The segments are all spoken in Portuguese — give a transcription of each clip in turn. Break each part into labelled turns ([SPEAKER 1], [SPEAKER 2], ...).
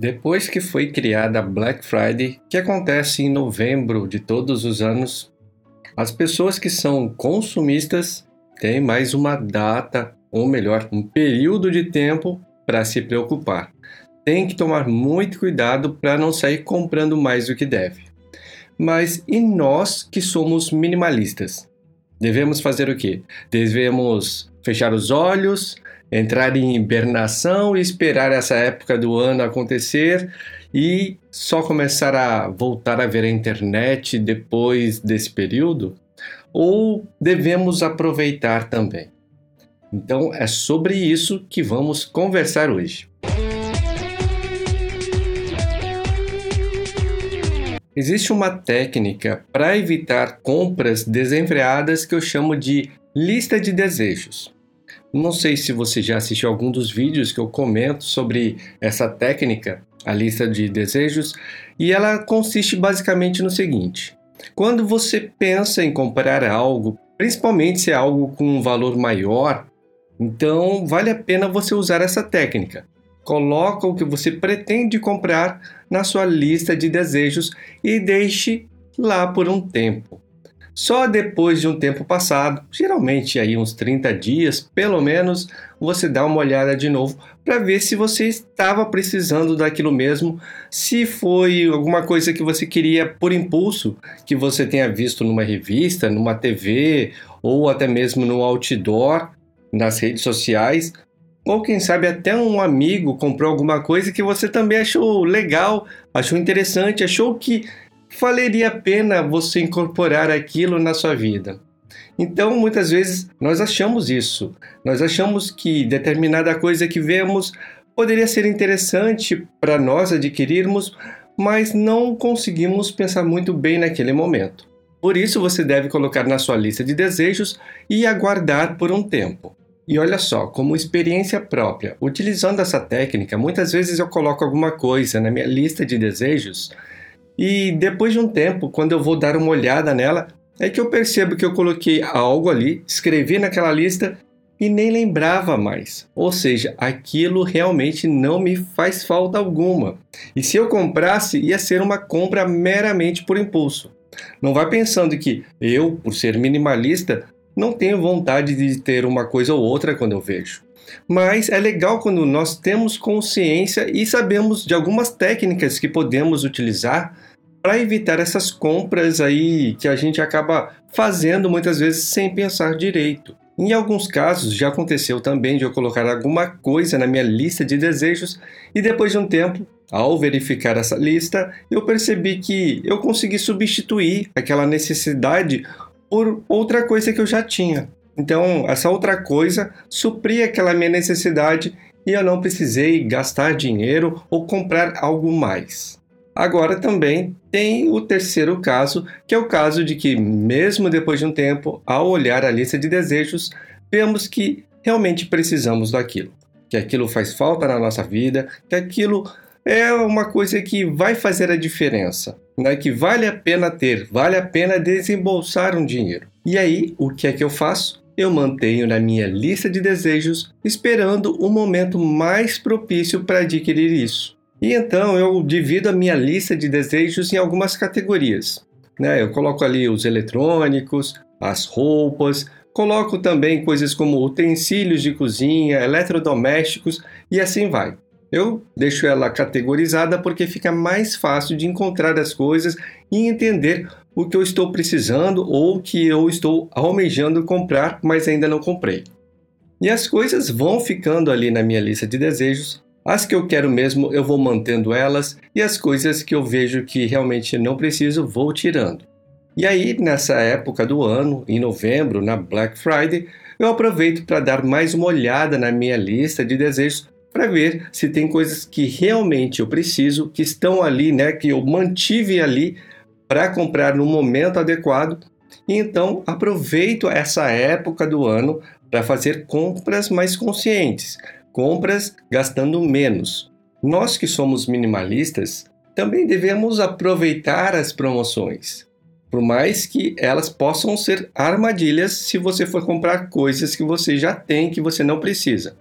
[SPEAKER 1] Depois que foi criada a Black Friday, que acontece em novembro de todos os anos, as pessoas que são consumistas têm mais uma data, ou melhor, um período de tempo para se preocupar. Tem que tomar muito cuidado para não sair comprando mais do que deve. Mas e nós que somos minimalistas? Devemos fazer o quê? Devemos fechar os olhos, entrar em hibernação e esperar essa época do ano acontecer e só começar a voltar a ver a internet depois desse período? Ou devemos aproveitar também? Então é sobre isso que vamos conversar hoje. Existe uma técnica para evitar compras desenfreadas que eu chamo de lista de desejos. Não sei se você já assistiu algum dos vídeos que eu comento sobre essa técnica, a lista de desejos, e ela consiste basicamente no seguinte: quando você pensa em comprar algo, principalmente se é algo com um valor maior, então vale a pena você usar essa técnica. Coloca o que você pretende comprar na sua lista de desejos e deixe lá por um tempo. Só depois de um tempo passado, geralmente aí uns 30 dias, pelo menos, você dá uma olhada de novo para ver se você estava precisando daquilo mesmo, se foi alguma coisa que você queria por impulso, que você tenha visto numa revista, numa TV ou até mesmo no outdoor, nas redes sociais, ou quem sabe até um amigo comprou alguma coisa que você também achou legal, achou interessante, achou que valeria a pena você incorporar aquilo na sua vida. Então, muitas vezes nós achamos isso. Nós achamos que determinada coisa que vemos poderia ser interessante para nós adquirirmos, mas não conseguimos pensar muito bem naquele momento. Por isso, você deve colocar na sua lista de desejos e aguardar por um tempo. E olha só, como experiência própria, utilizando essa técnica, muitas vezes eu coloco alguma coisa na minha lista de desejos e depois de um tempo, quando eu vou dar uma olhada nela, é que eu percebo que eu coloquei algo ali, escrevi naquela lista e nem lembrava mais. Ou seja, aquilo realmente não me faz falta alguma. E se eu comprasse, ia ser uma compra meramente por impulso. Não vai pensando que eu, por ser minimalista, não tenho vontade de ter uma coisa ou outra quando eu vejo. Mas é legal quando nós temos consciência e sabemos de algumas técnicas que podemos utilizar para evitar essas compras aí que a gente acaba fazendo muitas vezes sem pensar direito. Em alguns casos já aconteceu também de eu colocar alguma coisa na minha lista de desejos e depois de um tempo, ao verificar essa lista, eu percebi que eu consegui substituir aquela necessidade por outra coisa que eu já tinha. Então, essa outra coisa supria aquela minha necessidade e eu não precisei gastar dinheiro ou comprar algo mais. Agora também tem o terceiro caso, que é o caso de que, mesmo depois de um tempo, ao olhar a lista de desejos, vemos que realmente precisamos daquilo, que aquilo faz falta na nossa vida, que aquilo é uma coisa que vai fazer a diferença, né? que vale a pena ter, vale a pena desembolsar um dinheiro. E aí, o que é que eu faço? Eu mantenho na minha lista de desejos, esperando o momento mais propício para adquirir isso. E então eu divido a minha lista de desejos em algumas categorias. Né? Eu coloco ali os eletrônicos, as roupas, coloco também coisas como utensílios de cozinha, eletrodomésticos e assim vai. Eu deixo ela categorizada porque fica mais fácil de encontrar as coisas e entender o que eu estou precisando ou que eu estou almejando comprar, mas ainda não comprei. E as coisas vão ficando ali na minha lista de desejos as que eu quero mesmo, eu vou mantendo elas, e as coisas que eu vejo que realmente não preciso, vou tirando. E aí, nessa época do ano, em novembro, na Black Friday, eu aproveito para dar mais uma olhada na minha lista de desejos para ver se tem coisas que realmente eu preciso, que estão ali, né, que eu mantive ali para comprar no momento adequado. E então aproveito essa época do ano para fazer compras mais conscientes compras gastando menos. Nós que somos minimalistas também devemos aproveitar as promoções, por mais que elas possam ser armadilhas se você for comprar coisas que você já tem que você não precisa.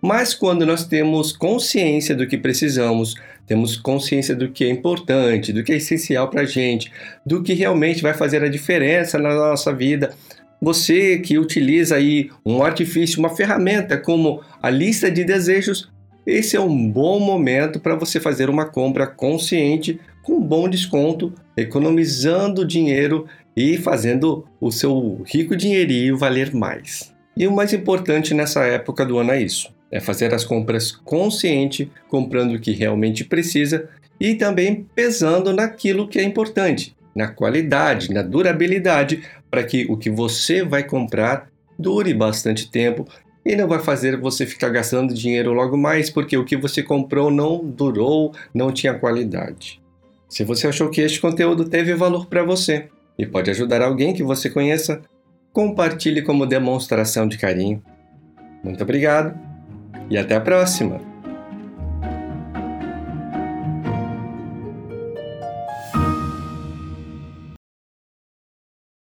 [SPEAKER 1] Mas quando nós temos consciência do que precisamos, temos consciência do que é importante, do que é essencial para a gente, do que realmente vai fazer a diferença na nossa vida, você que utiliza aí um artifício, uma ferramenta como a lista de desejos, esse é um bom momento para você fazer uma compra consciente com bom desconto, economizando dinheiro e fazendo o seu rico dinheirinho valer mais. E o mais importante nessa época do ano é isso: é fazer as compras consciente, comprando o que realmente precisa e também pesando naquilo que é importante, na qualidade, na durabilidade, para que o que você vai comprar dure bastante tempo e não vai fazer você ficar gastando dinheiro logo mais porque o que você comprou não durou, não tinha qualidade. Se você achou que este conteúdo teve valor para você e pode ajudar alguém que você conheça, compartilhe como demonstração de carinho. Muito obrigado e até a próxima!